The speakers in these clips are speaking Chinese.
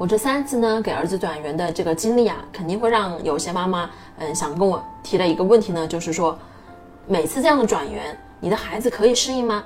我这三次呢给儿子转园的这个经历啊，肯定会让有些妈妈嗯想跟我提的一个问题呢，就是说每次这样的转园，你的孩子可以适应吗？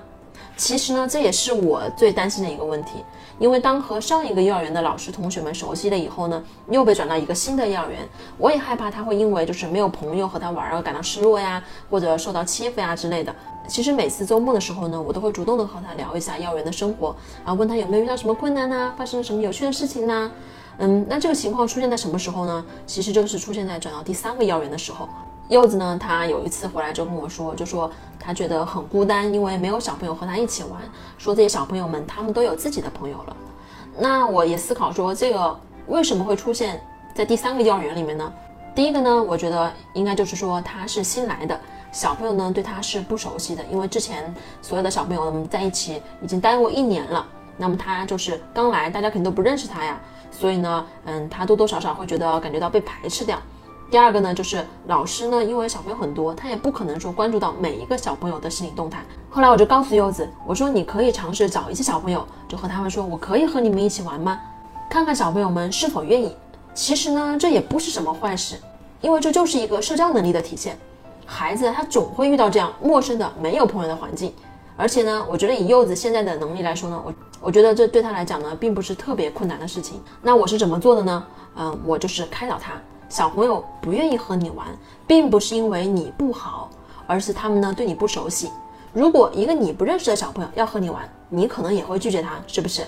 其实呢，这也是我最担心的一个问题，因为当和上一个幼儿园的老师同学们熟悉了以后呢，又被转到一个新的幼儿园，我也害怕他会因为就是没有朋友和他玩而感到失落呀，或者受到欺负呀之类的。其实每次周末的时候呢，我都会主动的和他聊一下幼儿园的生活啊，问他有没有遇到什么困难呐，发生了什么有趣的事情呐。嗯，那这个情况出现在什么时候呢？其实就是出现在转到第三个幼儿园的时候。柚子呢，他有一次回来就跟我说，就说他觉得很孤单，因为没有小朋友和他一起玩。说这些小朋友们他们都有自己的朋友了。那我也思考说，这个为什么会出现在第三个幼儿园里面呢？第一个呢，我觉得应该就是说他是新来的，小朋友呢对他是不熟悉的，因为之前所有的小朋友们在一起已经待过一年了，那么他就是刚来，大家肯定都不认识他呀，所以呢，嗯，他多多少少会觉得感觉到被排斥掉。第二个呢，就是老师呢，因为小朋友很多，他也不可能说关注到每一个小朋友的心理动态。后来我就告诉柚子，我说你可以尝试找一些小朋友，就和他们说，我可以和你们一起玩吗？看看小朋友们是否愿意。其实呢，这也不是什么坏事，因为这就是一个社交能力的体现。孩子他总会遇到这样陌生的、没有朋友的环境，而且呢，我觉得以柚子现在的能力来说呢，我我觉得这对他来讲呢，并不是特别困难的事情。那我是怎么做的呢？嗯，我就是开导他。小朋友不愿意和你玩，并不是因为你不好，而是他们呢对你不熟悉。如果一个你不认识的小朋友要和你玩，你可能也会拒绝他，是不是？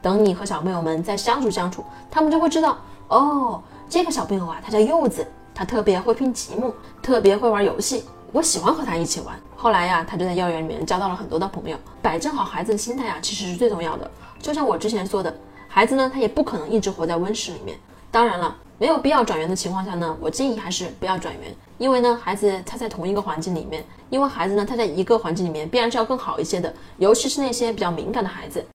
等你和小朋友们再相处相处，他们就会知道，哦，这个小朋友啊，他叫柚子，他特别会拼积木，特别会玩游戏，我喜欢和他一起玩。后来呀，他就在幼儿园里面交到了很多的朋友。摆正好孩子的心态啊，其实是最重要的。就像我之前说的，孩子呢，他也不可能一直活在温室里面。当然了。没有必要转园的情况下呢，我建议还是不要转园，因为呢，孩子他在同一个环境里面，因为孩子呢，他在一个环境里面必然是要更好一些的，尤其是那些比较敏感的孩子。